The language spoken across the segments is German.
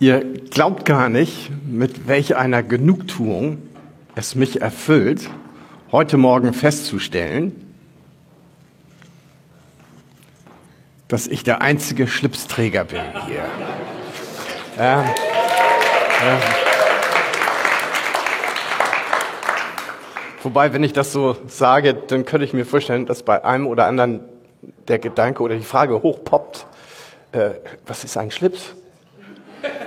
Ihr glaubt gar nicht, mit welch einer Genugtuung es mich erfüllt, heute Morgen festzustellen, dass ich der einzige Schlipsträger bin hier. Ja, ja. Wobei, wenn ich das so sage, dann könnte ich mir vorstellen, dass bei einem oder anderen der Gedanke oder die Frage hochpoppt, äh, was ist ein Schlips?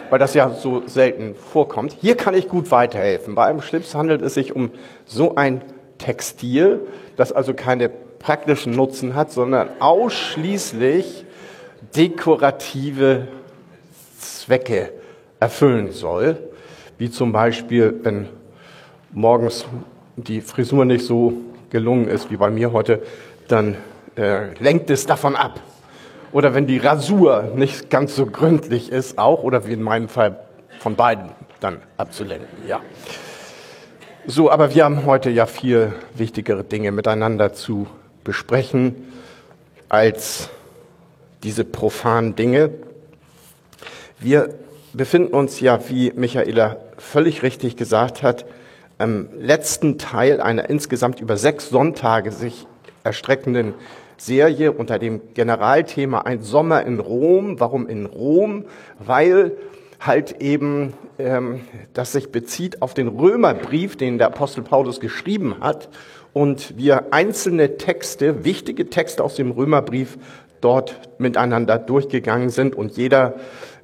Weil das ja so selten vorkommt. Hier kann ich gut weiterhelfen. Bei einem Schlips handelt es sich um so ein Textil, das also keine praktischen Nutzen hat, sondern ausschließlich dekorative Zwecke erfüllen soll. Wie zum Beispiel, wenn morgens die Frisur nicht so gelungen ist wie bei mir heute, dann äh, lenkt es davon ab. Oder wenn die Rasur nicht ganz so gründlich ist, auch, oder wie in meinem Fall von beiden dann abzulenken, ja. So, aber wir haben heute ja viel wichtigere Dinge miteinander zu besprechen als diese profanen Dinge. Wir befinden uns ja, wie Michaela völlig richtig gesagt hat, im letzten Teil einer insgesamt über sechs Sonntage sich erstreckenden Serie unter dem Generalthema Ein Sommer in Rom. Warum in Rom? Weil halt eben ähm, das sich bezieht auf den Römerbrief, den der Apostel Paulus geschrieben hat und wir einzelne Texte, wichtige Texte aus dem Römerbrief dort miteinander durchgegangen sind und jeder,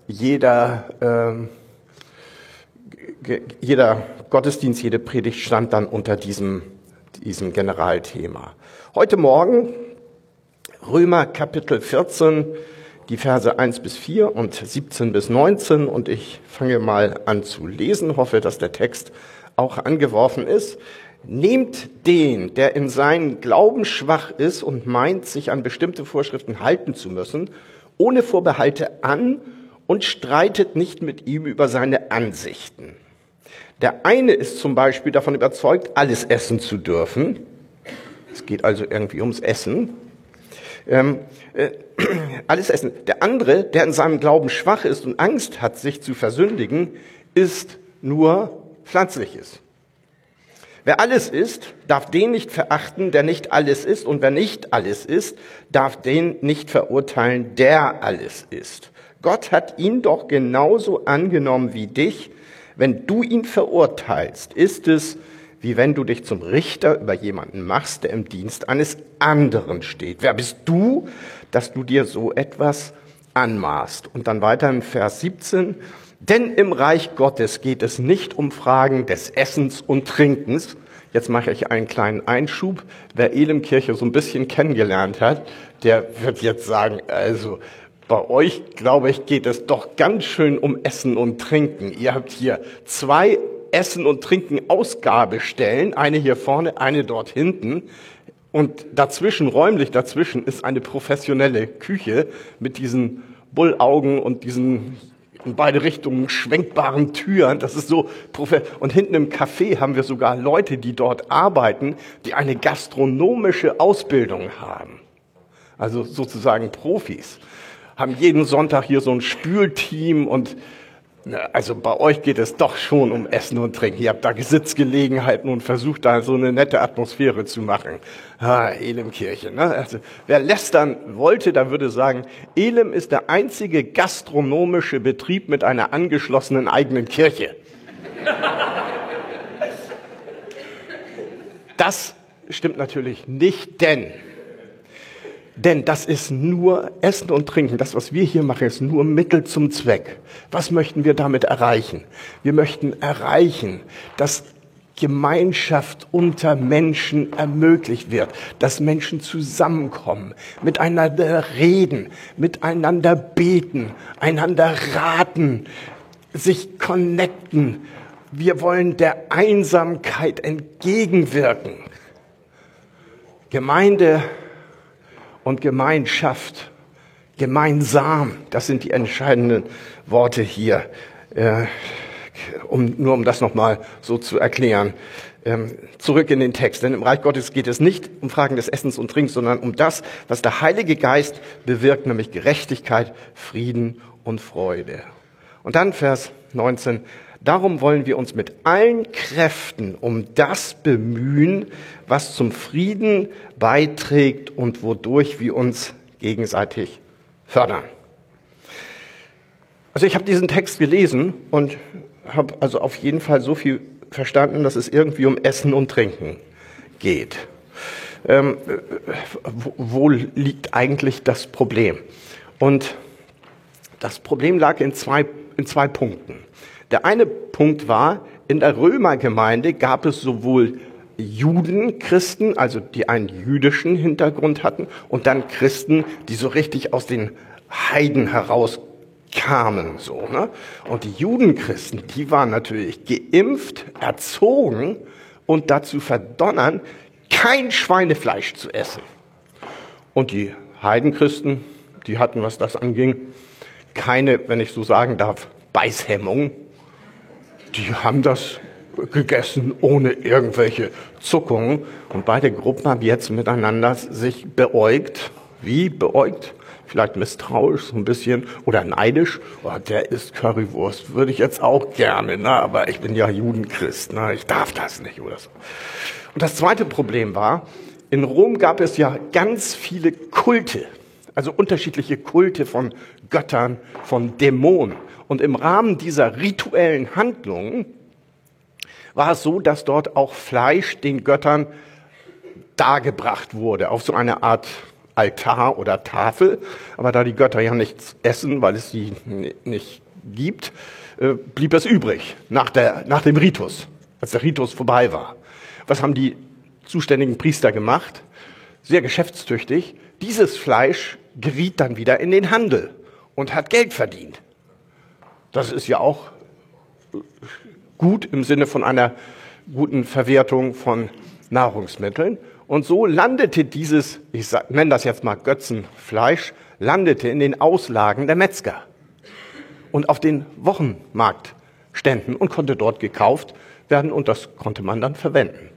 jeder, ähm, jeder Gottesdienst, jede Predigt stand dann unter diesem, diesem Generalthema. Heute Morgen Römer Kapitel 14, die Verse 1 bis 4 und 17 bis 19 und ich fange mal an zu lesen, hoffe, dass der Text auch angeworfen ist. Nehmt den, der in seinen Glauben schwach ist und meint, sich an bestimmte Vorschriften halten zu müssen, ohne Vorbehalte an und streitet nicht mit ihm über seine Ansichten. Der eine ist zum Beispiel davon überzeugt, alles essen zu dürfen. Es geht also irgendwie ums Essen. Ähm, äh, alles essen. Der andere, der in seinem Glauben schwach ist und Angst hat, sich zu versündigen, ist nur Pflanzliches. Wer alles ist, darf den nicht verachten, der nicht alles ist. Und wer nicht alles ist, darf den nicht verurteilen, der alles ist. Gott hat ihn doch genauso angenommen wie dich. Wenn du ihn verurteilst, ist es, wie wenn du dich zum Richter über jemanden machst, der im Dienst eines anderen steht. Wer bist du, dass du dir so etwas anmaßt? Und dann weiter im Vers 17. Denn im Reich Gottes geht es nicht um Fragen des Essens und Trinkens. Jetzt mache ich einen kleinen Einschub. Wer Elemkirche so ein bisschen kennengelernt hat, der wird jetzt sagen, also bei euch, glaube ich, geht es doch ganz schön um Essen und Trinken. Ihr habt hier zwei Essen und Trinken Ausgabestellen, eine hier vorne, eine dort hinten. Und dazwischen, räumlich dazwischen, ist eine professionelle Küche mit diesen Bullaugen und diesen in beide Richtungen schwenkbaren Türen. Das ist so und hinten im Café haben wir sogar Leute, die dort arbeiten, die eine gastronomische Ausbildung haben. Also sozusagen Profis. Haben jeden Sonntag hier so ein Spülteam und also bei euch geht es doch schon um Essen und Trinken. Ihr habt da Sitzgelegenheiten und versucht da so eine nette Atmosphäre zu machen. Ah, Elemkirche. Ne? Also, wer lästern wollte, der würde sagen, Elem ist der einzige gastronomische Betrieb mit einer angeschlossenen eigenen Kirche. Das stimmt natürlich nicht, denn denn das ist nur Essen und Trinken. Das, was wir hier machen, ist nur Mittel zum Zweck. Was möchten wir damit erreichen? Wir möchten erreichen, dass Gemeinschaft unter Menschen ermöglicht wird, dass Menschen zusammenkommen, miteinander reden, miteinander beten, einander raten, sich connecten. Wir wollen der Einsamkeit entgegenwirken. Gemeinde und Gemeinschaft. Gemeinsam, das sind die entscheidenden Worte hier, äh, um, nur um das nochmal so zu erklären. Ähm, zurück in den Text, denn im Reich Gottes geht es nicht um Fragen des Essens und Trinkens, sondern um das, was der Heilige Geist bewirkt, nämlich Gerechtigkeit, Frieden und Freude. Und dann Vers 19. Darum wollen wir uns mit allen Kräften um das bemühen, was zum Frieden beiträgt und wodurch wir uns gegenseitig fördern. Also ich habe diesen Text gelesen und habe also auf jeden Fall so viel verstanden, dass es irgendwie um Essen und Trinken geht. Ähm, wo, wo liegt eigentlich das Problem? Und das Problem lag in zwei, in zwei Punkten. Der eine Punkt war, in der Römergemeinde gab es sowohl Juden, Christen, also die einen jüdischen Hintergrund hatten, und dann Christen, die so richtig aus den Heiden herauskamen, so, ne? Und die Judenchristen, die waren natürlich geimpft, erzogen und dazu verdonnern, kein Schweinefleisch zu essen. Und die Heidenchristen, die hatten, was das anging, keine, wenn ich so sagen darf, Beißhemmung. Die haben das gegessen ohne irgendwelche Zuckungen. Und beide Gruppen haben jetzt miteinander sich beäugt. Wie beäugt? Vielleicht misstrauisch so ein bisschen oder neidisch. Oh, der isst Currywurst, würde ich jetzt auch gerne, ne? aber ich bin ja Judenchrist, ne? ich darf das nicht oder so. Und das zweite Problem war, in Rom gab es ja ganz viele Kulte, also unterschiedliche Kulte von Göttern, von Dämonen. Und im Rahmen dieser rituellen Handlungen war es so, dass dort auch Fleisch den Göttern dargebracht wurde, auf so eine Art Altar oder Tafel. Aber da die Götter ja nichts essen, weil es sie nicht gibt, äh, blieb es übrig nach, der, nach dem Ritus, als der Ritus vorbei war. Was haben die zuständigen Priester gemacht? Sehr geschäftstüchtig. Dieses Fleisch geriet dann wieder in den Handel und hat Geld verdient. Das ist ja auch gut im Sinne von einer guten Verwertung von Nahrungsmitteln. Und so landete dieses, ich nenne das jetzt mal Götzenfleisch, landete in den Auslagen der Metzger und auf den Wochenmarktständen und konnte dort gekauft werden und das konnte man dann verwenden.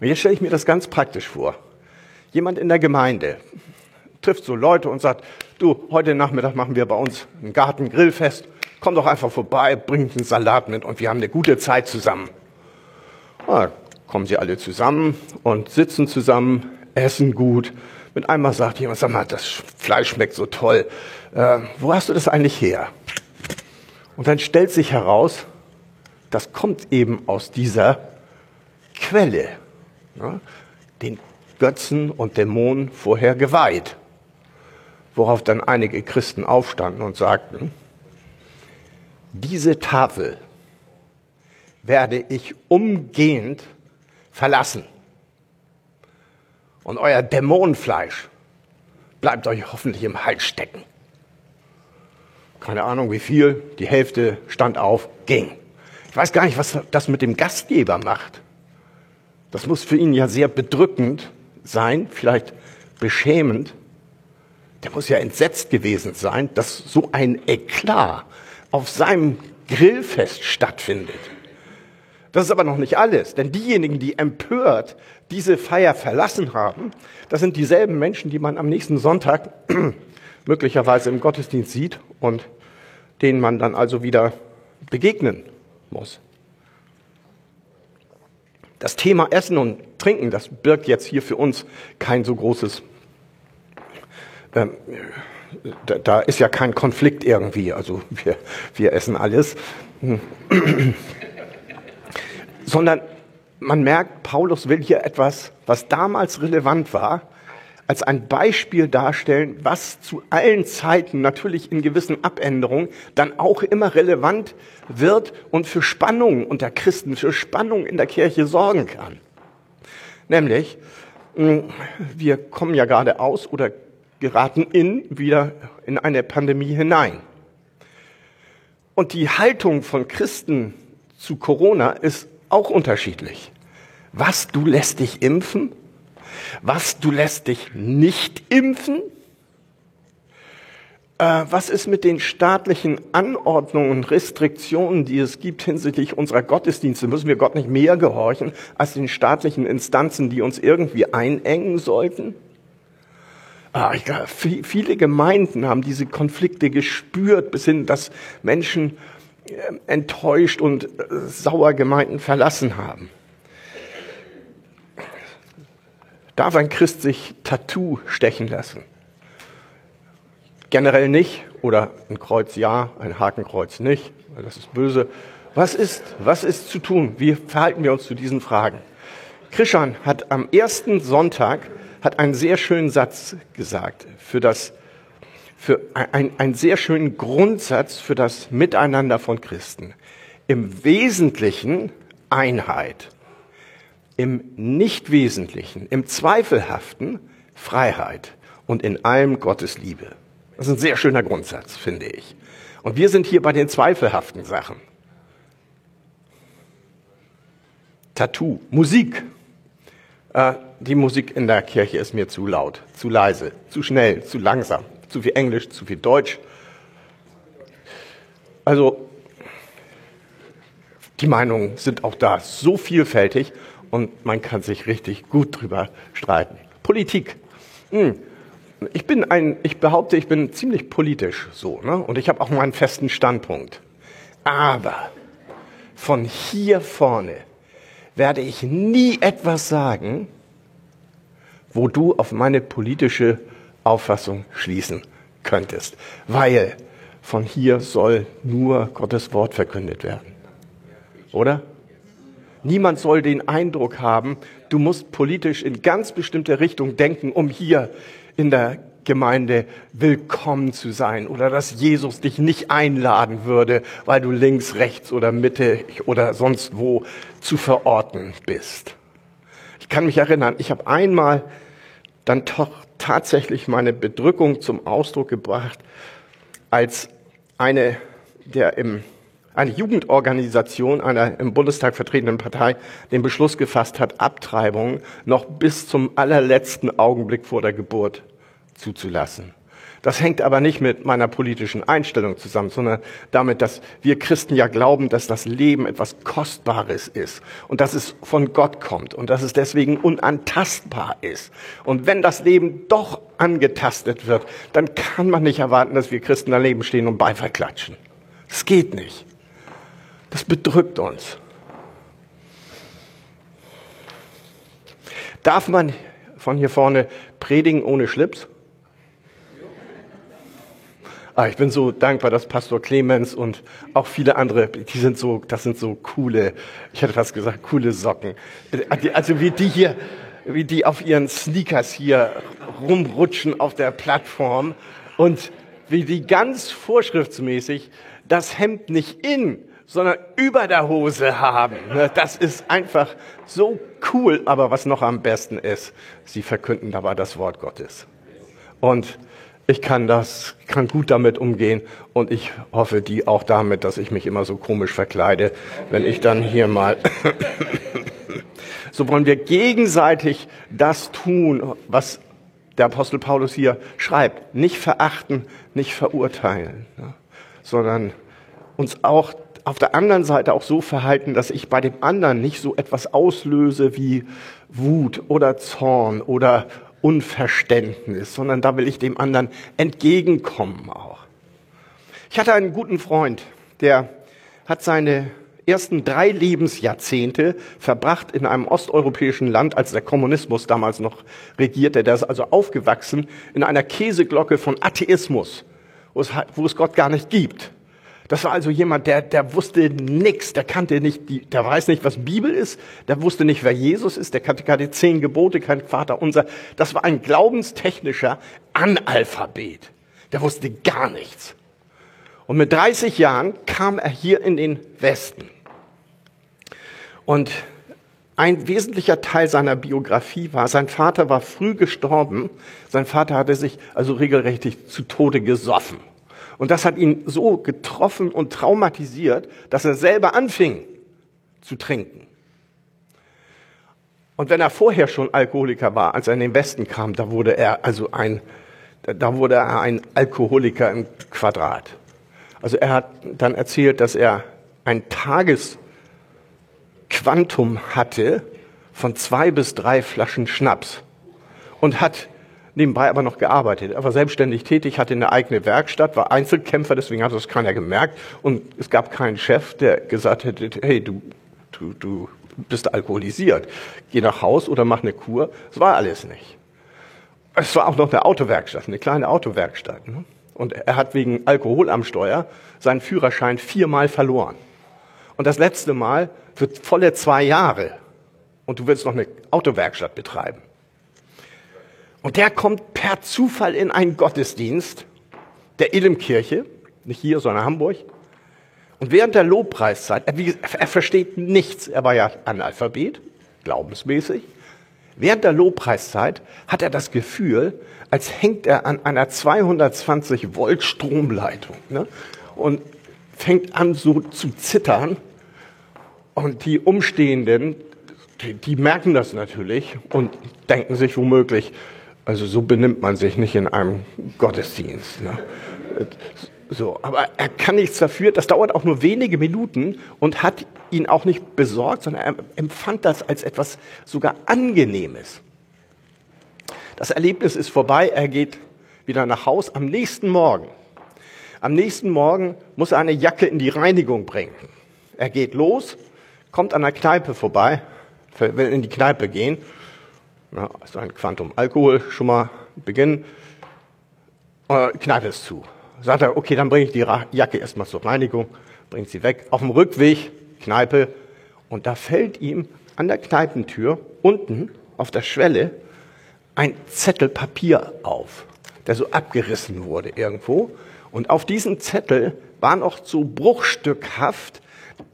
Und jetzt stelle ich mir das ganz praktisch vor. Jemand in der Gemeinde trifft so Leute und sagt, du, heute Nachmittag machen wir bei uns ein Gartengrillfest, komm doch einfach vorbei, bringt einen Salat mit und wir haben eine gute Zeit zusammen. Ja, kommen sie alle zusammen und sitzen zusammen, essen gut. Mit einmal sagt jemand, sag mal, das Fleisch schmeckt so toll. Äh, wo hast du das eigentlich her? Und dann stellt sich heraus, das kommt eben aus dieser Quelle, ja, den Götzen und Dämonen vorher geweiht. Worauf dann einige Christen aufstanden und sagten, diese Tafel werde ich umgehend verlassen. Und euer Dämonenfleisch bleibt euch hoffentlich im Hals stecken. Keine Ahnung wie viel, die Hälfte stand auf, ging. Ich weiß gar nicht, was das mit dem Gastgeber macht. Das muss für ihn ja sehr bedrückend sein, vielleicht beschämend. Der muss ja entsetzt gewesen sein, dass so ein Eklat auf seinem Grillfest stattfindet. Das ist aber noch nicht alles, denn diejenigen, die empört diese Feier verlassen haben, das sind dieselben Menschen, die man am nächsten Sonntag möglicherweise im Gottesdienst sieht und denen man dann also wieder begegnen muss. Das Thema Essen und Trinken, das birgt jetzt hier für uns kein so großes, ähm, da, da, ist ja kein Konflikt irgendwie, also wir, wir essen alles. Sondern man merkt, Paulus will hier etwas, was damals relevant war, als ein Beispiel darstellen, was zu allen Zeiten natürlich in gewissen Abänderungen dann auch immer relevant wird und für Spannungen unter Christen, für Spannungen in der Kirche sorgen kann. Nämlich, hm, wir kommen ja gerade aus oder geraten in wieder in eine Pandemie hinein. Und die Haltung von Christen zu Corona ist auch unterschiedlich. Was, du lässt dich impfen? Was, du lässt dich nicht impfen? Äh, was ist mit den staatlichen Anordnungen und Restriktionen, die es gibt hinsichtlich unserer Gottesdienste? Müssen wir Gott nicht mehr gehorchen als den staatlichen Instanzen, die uns irgendwie einengen sollten? Ah, ich glaube, viele Gemeinden haben diese Konflikte gespürt, bis hin, dass Menschen enttäuscht und äh, sauer Gemeinden verlassen haben. Darf ein Christ sich Tattoo stechen lassen? Generell nicht oder ein Kreuz ja, ein Hakenkreuz nicht, weil das ist böse. Was ist, was ist zu tun? Wie verhalten wir uns zu diesen Fragen? Krishan hat am ersten Sonntag hat einen sehr schönen Satz gesagt für das, für ein, einen sehr schönen Grundsatz für das Miteinander von Christen. Im Wesentlichen Einheit, im Nichtwesentlichen, im Zweifelhaften Freiheit und in allem Gottes Liebe. Das ist ein sehr schöner Grundsatz, finde ich. Und wir sind hier bei den zweifelhaften Sachen. Tattoo, Musik. Äh, die Musik in der Kirche ist mir zu laut, zu leise, zu schnell, zu langsam, zu viel Englisch, zu viel Deutsch. Also die Meinungen sind auch da so vielfältig und man kann sich richtig gut drüber streiten. Politik. Hm. Ich bin ein, ich behaupte, ich bin ziemlich politisch so, ne? Und ich habe auch meinen festen Standpunkt. Aber von hier vorne werde ich nie etwas sagen, wo du auf meine politische Auffassung schließen könntest. Weil von hier soll nur Gottes Wort verkündet werden. Oder? Niemand soll den Eindruck haben, du musst politisch in ganz bestimmte Richtung denken, um hier in der Gemeinde willkommen zu sein oder dass Jesus dich nicht einladen würde, weil du links, rechts oder Mitte oder sonst wo zu verorten bist. Ich kann mich erinnern, ich habe einmal dann doch tatsächlich meine Bedrückung zum Ausdruck gebracht, als eine der im eine Jugendorganisation einer im Bundestag vertretenen Partei den Beschluss gefasst hat, Abtreibungen noch bis zum allerletzten Augenblick vor der Geburt zuzulassen. Das hängt aber nicht mit meiner politischen Einstellung zusammen, sondern damit, dass wir Christen ja glauben, dass das Leben etwas Kostbares ist und dass es von Gott kommt und dass es deswegen unantastbar ist. Und wenn das Leben doch angetastet wird, dann kann man nicht erwarten, dass wir Christen daneben stehen und Beifall klatschen. Das geht nicht. Das bedrückt uns. Darf man von hier vorne predigen ohne Schlips? Ah, ich bin so dankbar, dass Pastor Clemens und auch viele andere, die sind so, das sind so coole, ich hätte fast gesagt, coole Socken. Also wie die hier, wie die auf ihren Sneakers hier rumrutschen auf der Plattform und wie die ganz vorschriftsmäßig das Hemd nicht in, sondern über der Hose haben. Ne, das ist einfach so cool. Aber was noch am besten ist, sie verkünden dabei das Wort Gottes. Und ich kann das, kann gut damit umgehen und ich hoffe, die auch damit, dass ich mich immer so komisch verkleide, wenn ich dann hier mal, so wollen wir gegenseitig das tun, was der Apostel Paulus hier schreibt. Nicht verachten, nicht verurteilen, ne? sondern uns auch auf der anderen Seite auch so verhalten, dass ich bei dem anderen nicht so etwas auslöse wie Wut oder Zorn oder Unverständnis, sondern da will ich dem anderen entgegenkommen auch. Ich hatte einen guten Freund, der hat seine ersten drei Lebensjahrzehnte verbracht in einem osteuropäischen Land, als der Kommunismus damals noch regierte. Der ist also aufgewachsen in einer Käseglocke von Atheismus, wo es, Gott gar nicht gibt. Das war also jemand, der, der wusste nichts, der kannte nicht, die, der weiß nicht, was Bibel ist, der wusste nicht, wer Jesus ist, der kannte keine zehn Gebote, kein Vater unser. Das war ein glaubenstechnischer Analphabet. Der wusste gar nichts. Und mit 30 Jahren kam er hier in den Westen. Und ein wesentlicher Teil seiner Biografie war, sein Vater war früh gestorben. Sein Vater hatte sich also regelrecht zu Tode gesoffen. Und das hat ihn so getroffen und traumatisiert, dass er selber anfing zu trinken. Und wenn er vorher schon Alkoholiker war, als er in den Westen kam, da wurde er also ein, da wurde er ein Alkoholiker im Quadrat. Also er hat dann erzählt, dass er ein Tagesquantum hatte von zwei bis drei Flaschen Schnaps und hat nebenbei aber noch gearbeitet. Er war selbstständig tätig, hatte eine eigene Werkstatt, war Einzelkämpfer, deswegen hat das keiner gemerkt. Und es gab keinen Chef, der gesagt hätte, hey, du, du, du bist alkoholisiert. Geh nach Haus oder mach eine Kur. Das war alles nicht. Es war auch noch eine Autowerkstatt, eine kleine Autowerkstatt. Ne? Und er hat wegen Alkohol am Steuer seinen Führerschein viermal verloren. Und das letzte Mal für volle zwei Jahre. Und du willst noch eine Autowerkstatt betreiben. Und der kommt per Zufall in einen Gottesdienst der Elimkirche, nicht hier, sondern Hamburg. Und während der Lobpreiszeit, er, er versteht nichts, er war ja Analphabet, glaubensmäßig. Während der Lobpreiszeit hat er das Gefühl, als hängt er an einer 220 Volt Stromleitung ne? und fängt an so zu zittern. Und die Umstehenden, die, die merken das natürlich und denken sich womöglich, also so benimmt man sich nicht in einem Gottesdienst. Ne? So, aber er kann nichts dafür. Das dauert auch nur wenige Minuten und hat ihn auch nicht besorgt, sondern er empfand das als etwas sogar Angenehmes. Das Erlebnis ist vorbei. Er geht wieder nach Haus am nächsten Morgen. Am nächsten Morgen muss er eine Jacke in die Reinigung bringen. Er geht los, kommt an der Kneipe vorbei, will in die Kneipe gehen ja, also ein Quantum Alkohol schon mal beginnen. Äh, Kneipe ist zu. Sagt er, okay, dann bringe ich die Jacke erstmal zur Reinigung, bringt sie weg. Auf dem Rückweg, Kneipe, und da fällt ihm an der Kneipentür unten auf der Schwelle ein Zettel Papier auf, der so abgerissen wurde irgendwo. Und auf diesem Zettel war noch so bruchstückhaft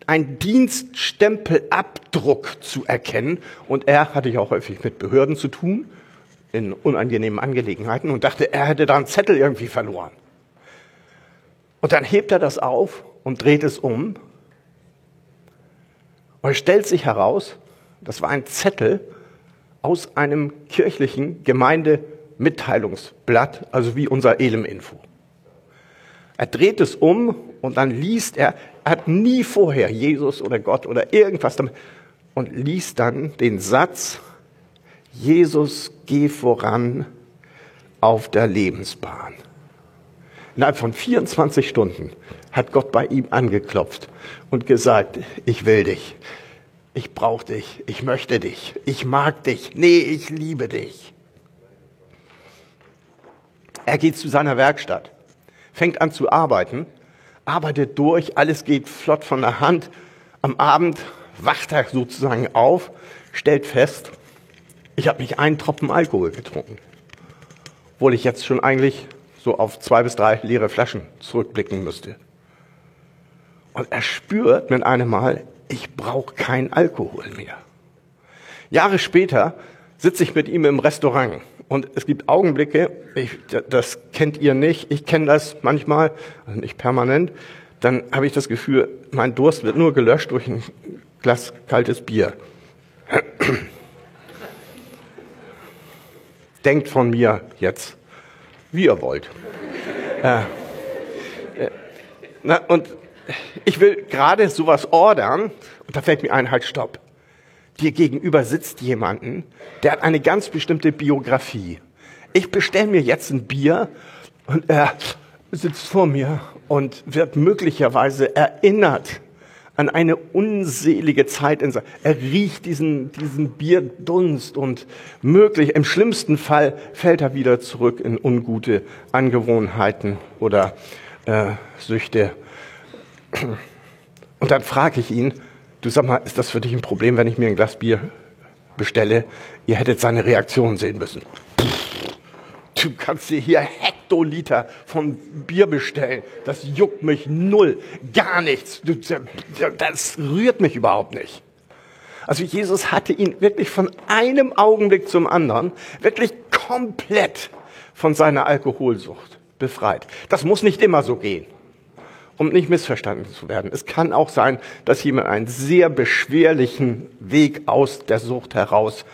ein Dienststempelabdruck zu erkennen. Und er hatte ja auch häufig mit Behörden zu tun, in unangenehmen Angelegenheiten, und dachte, er hätte da einen Zettel irgendwie verloren. Und dann hebt er das auf und dreht es um. Und es stellt sich heraus, das war ein Zettel aus einem kirchlichen Gemeindemitteilungsblatt, also wie unser Elem-Info. Er dreht es um und dann liest er, er hat nie vorher Jesus oder Gott oder irgendwas damit. Und liest dann den Satz, Jesus, geh voran auf der Lebensbahn. Innerhalb von 24 Stunden hat Gott bei ihm angeklopft und gesagt, ich will dich, ich brauche dich, ich möchte dich, ich mag dich, nee, ich liebe dich. Er geht zu seiner Werkstatt fängt an zu arbeiten, arbeitet durch, alles geht flott von der Hand. Am Abend wacht er sozusagen auf, stellt fest, ich habe nicht einen Tropfen Alkohol getrunken. Obwohl ich jetzt schon eigentlich so auf zwei bis drei leere Flaschen zurückblicken müsste. Und er spürt mit einem Mal, ich brauche keinen Alkohol mehr. Jahre später sitze ich mit ihm im Restaurant und es gibt Augenblicke, ich, das kennt ihr nicht, ich kenne das manchmal, also nicht permanent, dann habe ich das Gefühl, mein Durst wird nur gelöscht durch ein Glas kaltes Bier. Denkt von mir jetzt, wie ihr wollt. äh, äh, na, und ich will gerade sowas ordern, und da fällt mir ein, halt, stopp dir gegenüber sitzt jemanden, der hat eine ganz bestimmte Biografie. Ich bestelle mir jetzt ein Bier und er sitzt vor mir und wird möglicherweise erinnert an eine unselige Zeit in Er riecht diesen, diesen Bierdunst und möglich, im schlimmsten Fall fällt er wieder zurück in ungute Angewohnheiten oder äh, Süchte. Und dann frage ich ihn, Du sag mal, ist das für dich ein Problem, wenn ich mir ein Glas Bier bestelle? Ihr hättet seine Reaktion sehen müssen. Du kannst dir hier Hektoliter von Bier bestellen. Das juckt mich null. Gar nichts. Das rührt mich überhaupt nicht. Also Jesus hatte ihn wirklich von einem Augenblick zum anderen wirklich komplett von seiner Alkoholsucht befreit. Das muss nicht immer so gehen um nicht missverstanden zu werden. Es kann auch sein, dass jemand einen sehr beschwerlichen Weg aus der Sucht heraus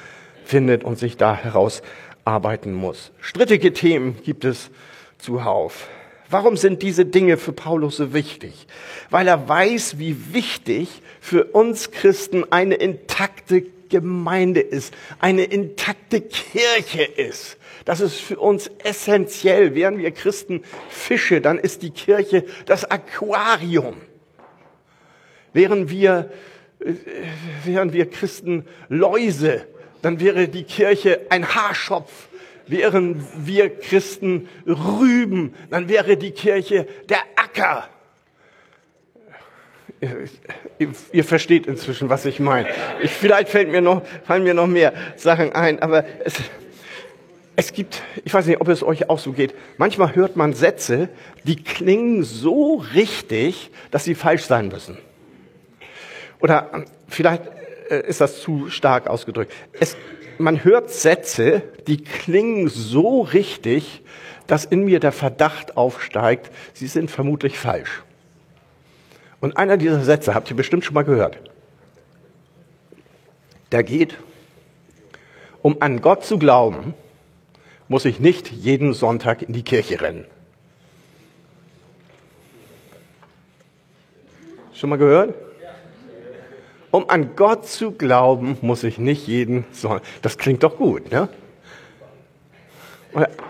findet und sich da herausarbeiten muss. Strittige Themen gibt es zuhauf. Warum sind diese Dinge für Paulus so wichtig? Weil er weiß, wie wichtig für uns Christen eine intakte Gemeinde ist, eine intakte Kirche ist. Das ist für uns essentiell. Wären wir Christen Fische, dann ist die Kirche das Aquarium. Wären wir, äh, wären wir Christen Läuse, dann wäre die Kirche ein Haarschopf. Wären wir Christen Rüben, dann wäre die Kirche der Acker. Ihr, versteht inzwischen, was ich meine. Ich, vielleicht fällt mir noch, fallen mir noch mehr Sachen ein, aber es, es gibt, ich weiß nicht, ob es euch auch so geht, manchmal hört man Sätze, die klingen so richtig, dass sie falsch sein müssen. Oder ähm, vielleicht äh, ist das zu stark ausgedrückt. Es, man hört Sätze, die klingen so richtig, dass in mir der Verdacht aufsteigt, sie sind vermutlich falsch. Und einer dieser Sätze habt ihr bestimmt schon mal gehört. Der geht, um an Gott zu glauben, muss ich nicht jeden Sonntag in die Kirche rennen. Schon mal gehört? Um an Gott zu glauben, muss ich nicht jeden Sonntag. Das klingt doch gut, ne?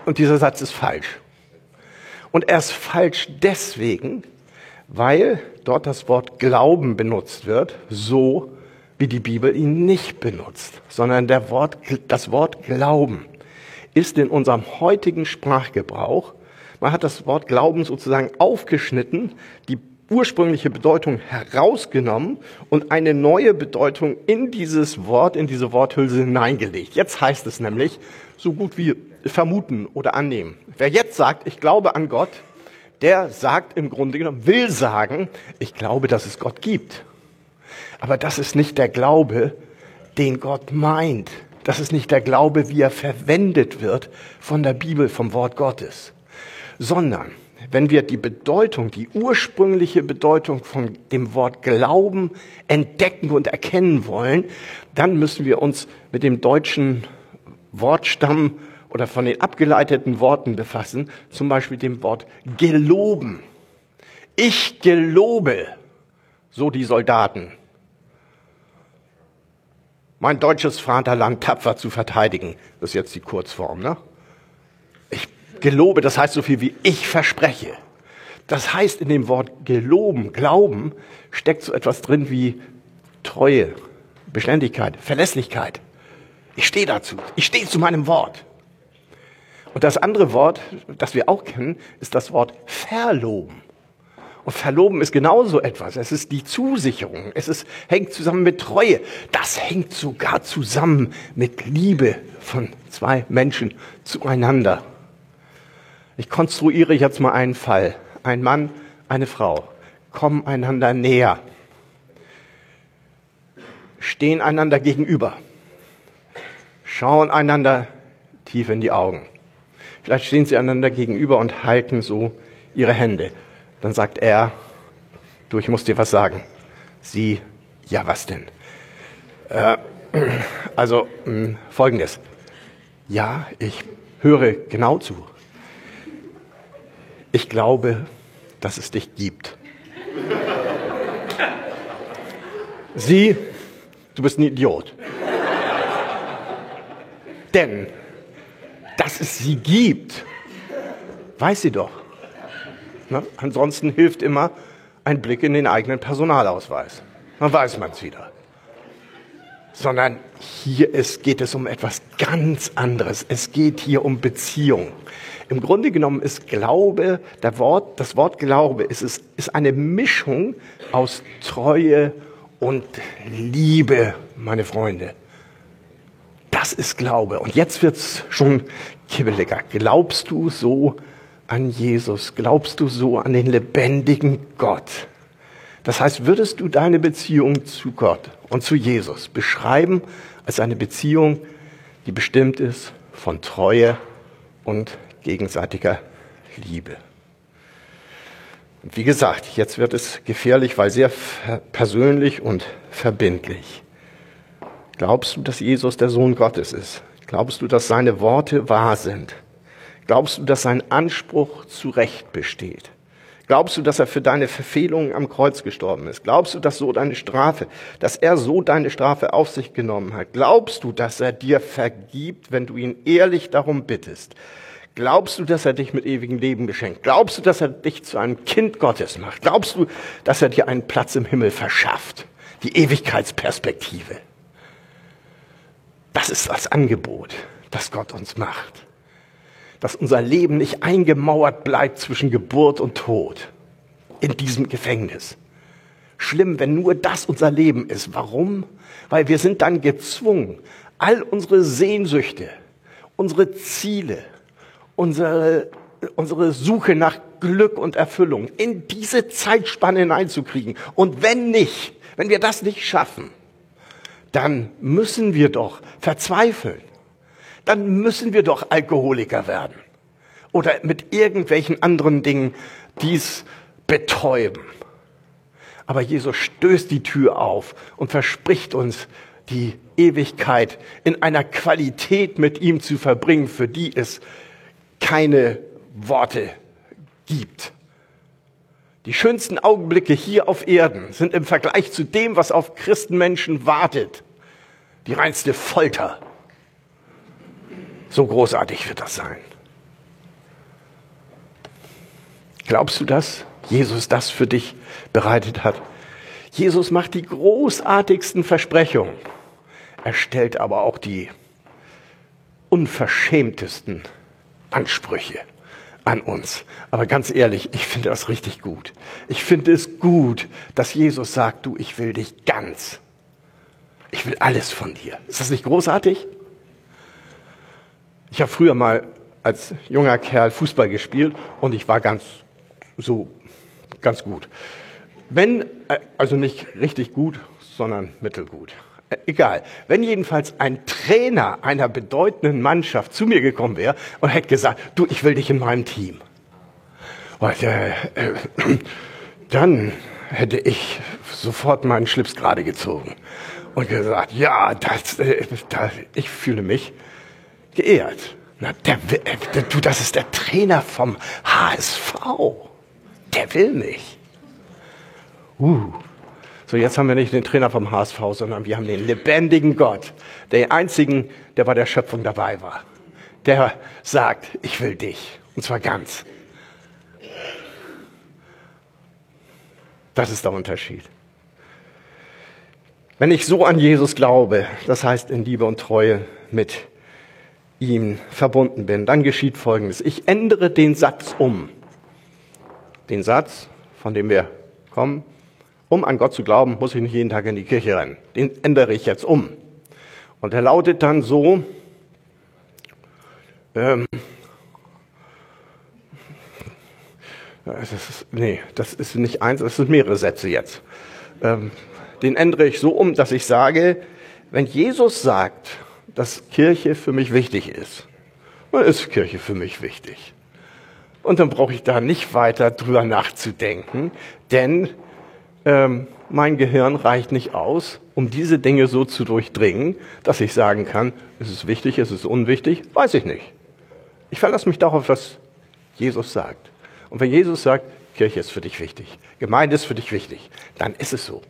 Und dieser Satz ist falsch. Und er ist falsch deswegen, weil dort das Wort Glauben benutzt wird, so wie die Bibel ihn nicht benutzt, sondern der Wort, das Wort Glauben ist in unserem heutigen Sprachgebrauch, man hat das Wort Glauben sozusagen aufgeschnitten, die ursprüngliche Bedeutung herausgenommen und eine neue Bedeutung in dieses Wort, in diese Worthülse hineingelegt. Jetzt heißt es nämlich so gut wie vermuten oder annehmen. Wer jetzt sagt, ich glaube an Gott, der sagt im Grunde genommen, will sagen, ich glaube, dass es Gott gibt. Aber das ist nicht der Glaube, den Gott meint. Das ist nicht der Glaube, wie er verwendet wird von der Bibel, vom Wort Gottes. Sondern, wenn wir die Bedeutung, die ursprüngliche Bedeutung von dem Wort Glauben entdecken und erkennen wollen, dann müssen wir uns mit dem deutschen Wortstamm oder von den abgeleiteten Worten befassen, zum Beispiel dem Wort geloben. Ich gelobe, so die Soldaten, mein deutsches Vaterland tapfer zu verteidigen. Das ist jetzt die Kurzform. Ne? Ich gelobe, das heißt so viel wie ich verspreche. Das heißt, in dem Wort geloben, glauben, steckt so etwas drin wie Treue, Beständigkeit, Verlässlichkeit. Ich stehe dazu. Ich stehe zu meinem Wort. Und das andere Wort, das wir auch kennen, ist das Wort verloben. Und verloben ist genauso etwas. Es ist die Zusicherung. Es ist, hängt zusammen mit Treue. Das hängt sogar zusammen mit Liebe von zwei Menschen zueinander. Ich konstruiere jetzt mal einen Fall. Ein Mann, eine Frau kommen einander näher, stehen einander gegenüber, schauen einander tief in die Augen. Vielleicht stehen sie einander gegenüber und halten so ihre Hände. Dann sagt er, du, ich muss dir was sagen. Sie, ja, was denn? Äh, also mh, hm, folgendes. Ja, ich höre genau zu. Ich glaube, dass es dich gibt. Sie, du bist ein Idiot. Denn dass es sie gibt, weiß sie doch. Ne? Ansonsten hilft immer ein Blick in den eigenen Personalausweis. Dann weiß man es wieder. Sondern hier ist, geht es um etwas ganz anderes. Es geht hier um Beziehung. Im Grunde genommen ist Glaube, Wort, das Wort Glaube ist, ist, ist eine Mischung aus Treue und Liebe, meine Freunde. Das ist Glaube. Und jetzt wird's schon kibbeliger. Glaubst du so an Jesus? Glaubst du so an den lebendigen Gott? Das heißt, würdest du deine Beziehung zu Gott und zu Jesus beschreiben als eine Beziehung, die bestimmt ist von Treue und gegenseitiger Liebe? Und wie gesagt, jetzt wird es gefährlich, weil sehr persönlich und verbindlich. Glaubst du, dass Jesus der Sohn Gottes ist? Glaubst du, dass seine Worte wahr sind? Glaubst du, dass sein Anspruch zu Recht besteht? Glaubst du, dass er für deine Verfehlungen am Kreuz gestorben ist? Glaubst du, dass so deine Strafe, dass er so deine Strafe auf sich genommen hat? Glaubst du, dass er dir vergibt, wenn du ihn ehrlich darum bittest? Glaubst du, dass er dich mit ewigem Leben geschenkt? Glaubst du, dass er dich zu einem Kind Gottes macht? Glaubst du, dass er dir einen Platz im Himmel verschafft? Die Ewigkeitsperspektive. Das ist das Angebot, das Gott uns macht. Dass unser Leben nicht eingemauert bleibt zwischen Geburt und Tod. In diesem Gefängnis. Schlimm, wenn nur das unser Leben ist. Warum? Weil wir sind dann gezwungen, all unsere Sehnsüchte, unsere Ziele, unsere, unsere Suche nach Glück und Erfüllung in diese Zeitspanne hineinzukriegen. Und wenn nicht, wenn wir das nicht schaffen, dann müssen wir doch verzweifeln. Dann müssen wir doch Alkoholiker werden. Oder mit irgendwelchen anderen Dingen dies betäuben. Aber Jesus stößt die Tür auf und verspricht uns die Ewigkeit in einer Qualität mit ihm zu verbringen, für die es keine Worte gibt. Die schönsten Augenblicke hier auf Erden sind im Vergleich zu dem, was auf Christenmenschen wartet, die reinste Folter. So großartig wird das sein. Glaubst du dass Jesus das für dich bereitet hat? Jesus macht die großartigsten Versprechungen. Er stellt aber auch die unverschämtesten Ansprüche an uns. Aber ganz ehrlich, ich finde das richtig gut. Ich finde es gut, dass Jesus sagt, du, ich will dich ganz. Ich will alles von dir. Ist das nicht großartig? Ich habe früher mal als junger Kerl Fußball gespielt und ich war ganz so ganz gut. Wenn äh, also nicht richtig gut, sondern mittelgut. Äh, egal. Wenn jedenfalls ein Trainer einer bedeutenden Mannschaft zu mir gekommen wäre und hätte gesagt, du, ich will dich in meinem Team. Und, äh, äh, dann hätte ich sofort meinen Schlips gerade gezogen und gesagt, ja, das, äh, das, ich fühle mich geehrt. Na, der, der, du, das ist der Trainer vom HSV. Der will mich. Uh, so, jetzt haben wir nicht den Trainer vom HSV, sondern wir haben den lebendigen Gott, der einzigen, der bei der Schöpfung dabei war. Der sagt, ich will dich. Und zwar ganz. Das ist der Unterschied. Wenn ich so an Jesus glaube, das heißt in Liebe und Treue mit ihm verbunden bin, dann geschieht Folgendes. Ich ändere den Satz um. Den Satz, von dem wir kommen, um an Gott zu glauben, muss ich nicht jeden Tag in die Kirche rennen. Den ändere ich jetzt um. Und er lautet dann so, ähm, das ist, nee, das ist nicht eins, das sind mehrere Sätze jetzt. Ähm, den ändere ich so um, dass ich sage, wenn Jesus sagt, dass Kirche für mich wichtig ist, dann ist Kirche für mich wichtig. Und dann brauche ich da nicht weiter drüber nachzudenken, denn ähm, mein Gehirn reicht nicht aus, um diese Dinge so zu durchdringen, dass ich sagen kann, ist es wichtig, ist es unwichtig, weiß ich nicht. Ich verlasse mich darauf, was Jesus sagt. Und wenn Jesus sagt, Kirche ist für dich wichtig, Gemeinde ist für dich wichtig, dann ist es so.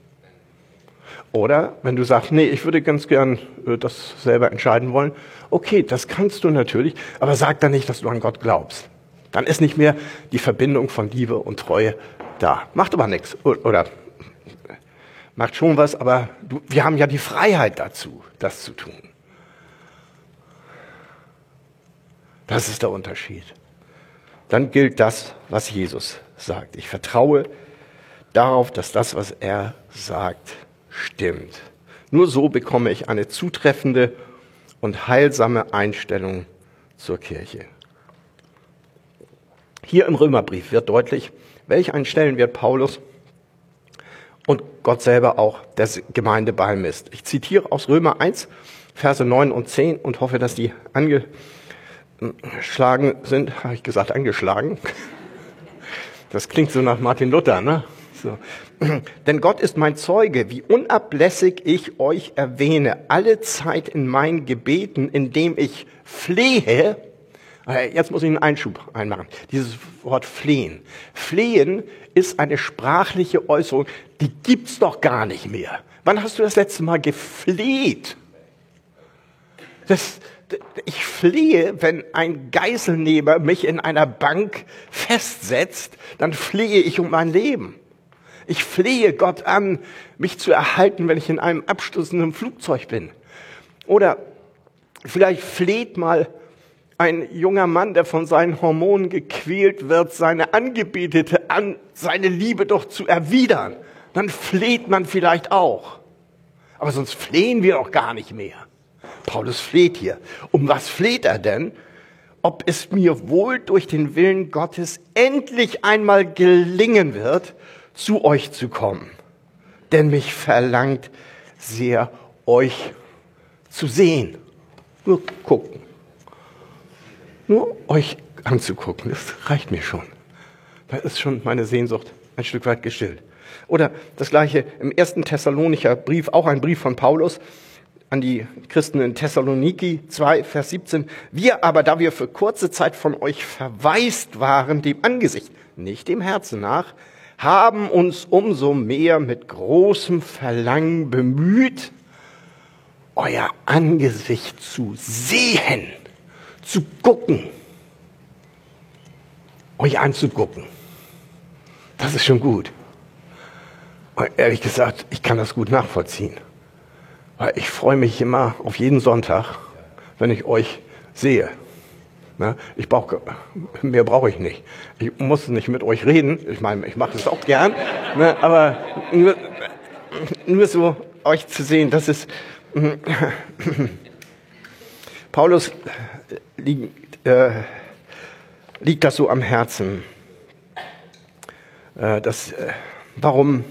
Oder wenn du sagst, nee, ich würde ganz gern äh, das selber entscheiden wollen, okay, das kannst du natürlich, aber sag dann nicht, dass du an Gott glaubst. Dann ist nicht mehr die Verbindung von Liebe und Treue da. Macht aber nichts. Oder macht schon was, aber du, wir haben ja die Freiheit dazu, das zu tun. Das ist der Unterschied. Dann gilt das, was Jesus sagt. Ich vertraue darauf, dass das, was er sagt, stimmt. Nur so bekomme ich eine zutreffende und heilsame Einstellung zur Kirche. Hier im Römerbrief wird deutlich, welch einen Stellenwert Paulus und Gott selber auch der Gemeinde beimisst. Ich zitiere aus Römer 1, Verse 9 und 10 und hoffe, dass die angeschlagen sind. Habe ich gesagt, angeschlagen? Das klingt so nach Martin Luther, ne? So. Denn Gott ist mein Zeuge, wie unablässig ich euch erwähne, alle Zeit in meinen Gebeten, indem ich flehe, Jetzt muss ich einen Einschub einmachen. Dieses Wort flehen. Flehen ist eine sprachliche Äußerung, die gibt's doch gar nicht mehr. Wann hast du das letzte Mal gefleht? Das, ich flehe, wenn ein Geiselnehmer mich in einer Bank festsetzt, dann flehe ich um mein Leben. Ich flehe Gott an, mich zu erhalten, wenn ich in einem abstürzenden Flugzeug bin. Oder vielleicht fleht mal ein junger Mann, der von seinen Hormonen gequält wird, seine Angebetete an, seine Liebe doch zu erwidern. Dann fleht man vielleicht auch. Aber sonst flehen wir auch gar nicht mehr. Paulus fleht hier. Um was fleht er denn? Ob es mir wohl durch den Willen Gottes endlich einmal gelingen wird, zu euch zu kommen. Denn mich verlangt sehr, euch zu sehen. Nur gucken. Nur euch anzugucken, das reicht mir schon. Da ist schon meine Sehnsucht ein Stück weit gestillt. Oder das gleiche im ersten Thessalonicher Brief, auch ein Brief von Paulus an die Christen in Thessaloniki 2, Vers 17. Wir aber, da wir für kurze Zeit von euch verwaist waren, dem Angesicht, nicht dem Herzen nach, haben uns umso mehr mit großem Verlangen bemüht, euer Angesicht zu sehen, zu gucken, euch anzugucken. Das ist schon gut. Und ehrlich gesagt, ich kann das gut nachvollziehen. Weil ich freue mich immer auf jeden Sonntag, wenn ich euch sehe. Ne? Ich brauche, mehr brauche ich nicht. Ich muss nicht mit euch reden. Ich meine, ich mache das auch gern. Ne? Aber nur, nur so euch zu sehen, das ist, Paulus liegt, äh, liegt das so am Herzen. Äh, das, äh, warum?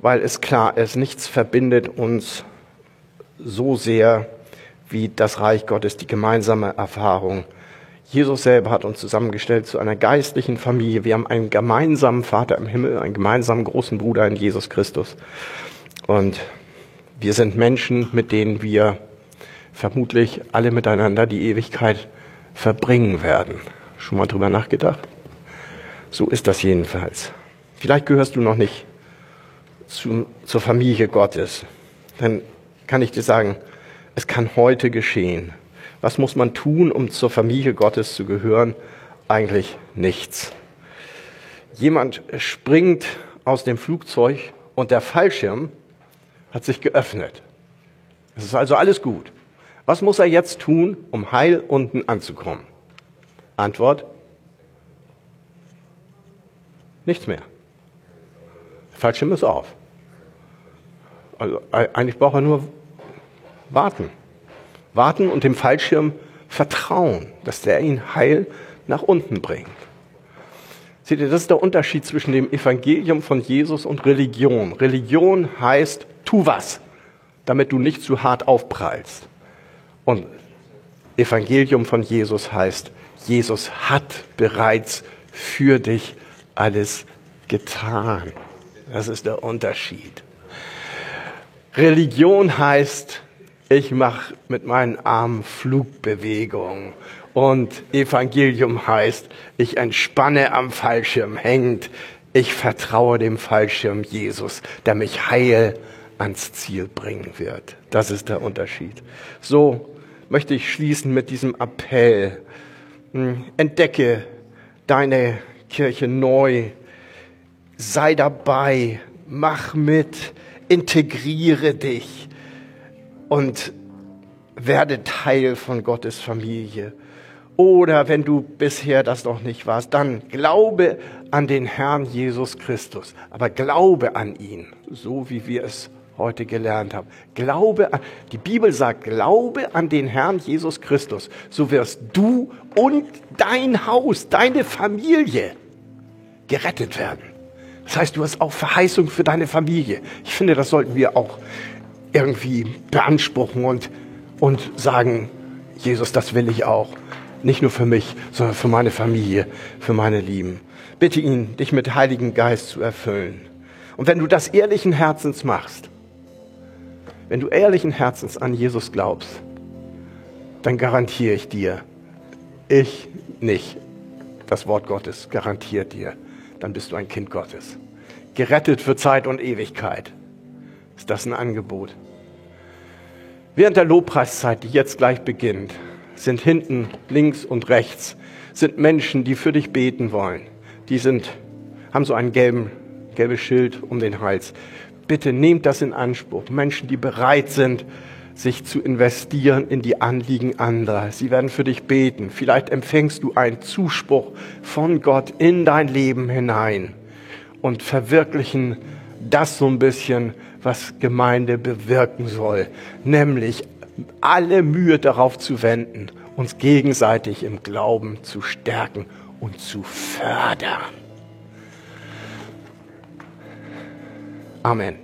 Weil es klar ist, nichts verbindet uns so sehr wie das Reich Gottes, die gemeinsame Erfahrung. Jesus selber hat uns zusammengestellt zu einer geistlichen Familie. Wir haben einen gemeinsamen Vater im Himmel, einen gemeinsamen großen Bruder in Jesus Christus. Und wir sind Menschen, mit denen wir vermutlich alle miteinander die Ewigkeit verbringen werden. Schon mal drüber nachgedacht? So ist das jedenfalls. Vielleicht gehörst du noch nicht zu, zur Familie Gottes. Dann kann ich dir sagen, es kann heute geschehen. Was muss man tun, um zur Familie Gottes zu gehören? Eigentlich nichts. Jemand springt aus dem Flugzeug und der Fallschirm hat sich geöffnet. Es ist also alles gut. Was muss er jetzt tun, um heil unten anzukommen? Antwort? Nichts mehr. Der Fallschirm ist auf. Also eigentlich braucht er nur warten. Warten und dem Fallschirm vertrauen, dass der ihn heil nach unten bringt. Seht ihr, das ist der Unterschied zwischen dem Evangelium von Jesus und Religion. Religion heißt, tu was, damit du nicht zu hart aufprallst. Und Evangelium von Jesus heißt, Jesus hat bereits für dich alles getan. Das ist der Unterschied. Religion heißt, ich mache mit meinen Armen Flugbewegungen. Und Evangelium heißt, ich entspanne am Fallschirm hängend. Ich vertraue dem Fallschirm Jesus, der mich heil ans Ziel bringen wird. Das ist der Unterschied. So möchte ich schließen mit diesem Appell. Hm, entdecke deine Kirche neu. Sei dabei. Mach mit integriere dich und werde Teil von Gottes Familie. Oder wenn du bisher das noch nicht warst, dann glaube an den Herrn Jesus Christus. Aber glaube an ihn, so wie wir es heute gelernt haben. Glaube an, die Bibel sagt, glaube an den Herrn Jesus Christus. So wirst du und dein Haus, deine Familie gerettet werden. Das heißt, du hast auch Verheißung für deine Familie. Ich finde, das sollten wir auch irgendwie beanspruchen und, und sagen, Jesus, das will ich auch. Nicht nur für mich, sondern für meine Familie, für meine Lieben. Bitte ihn, dich mit Heiligen Geist zu erfüllen. Und wenn du das ehrlichen Herzens machst, wenn du ehrlichen Herzens an Jesus glaubst, dann garantiere ich dir, Ich nicht. Das Wort Gottes garantiert dir, dann bist du ein Kind Gottes. Gerettet für Zeit und Ewigkeit. Ist das ein Angebot? Während der Lobpreiszeit, die jetzt gleich beginnt, sind hinten links und rechts sind Menschen, die für dich beten wollen. Die sind, haben so ein gelbes Schild um den Hals. Bitte nehmt das in Anspruch. Menschen, die bereit sind, sich zu investieren in die Anliegen anderer. Sie werden für dich beten. Vielleicht empfängst du einen Zuspruch von Gott in dein Leben hinein und verwirklichen das so ein bisschen, was Gemeinde bewirken soll, nämlich alle Mühe darauf zu wenden, uns gegenseitig im Glauben zu stärken und zu fördern. Amen.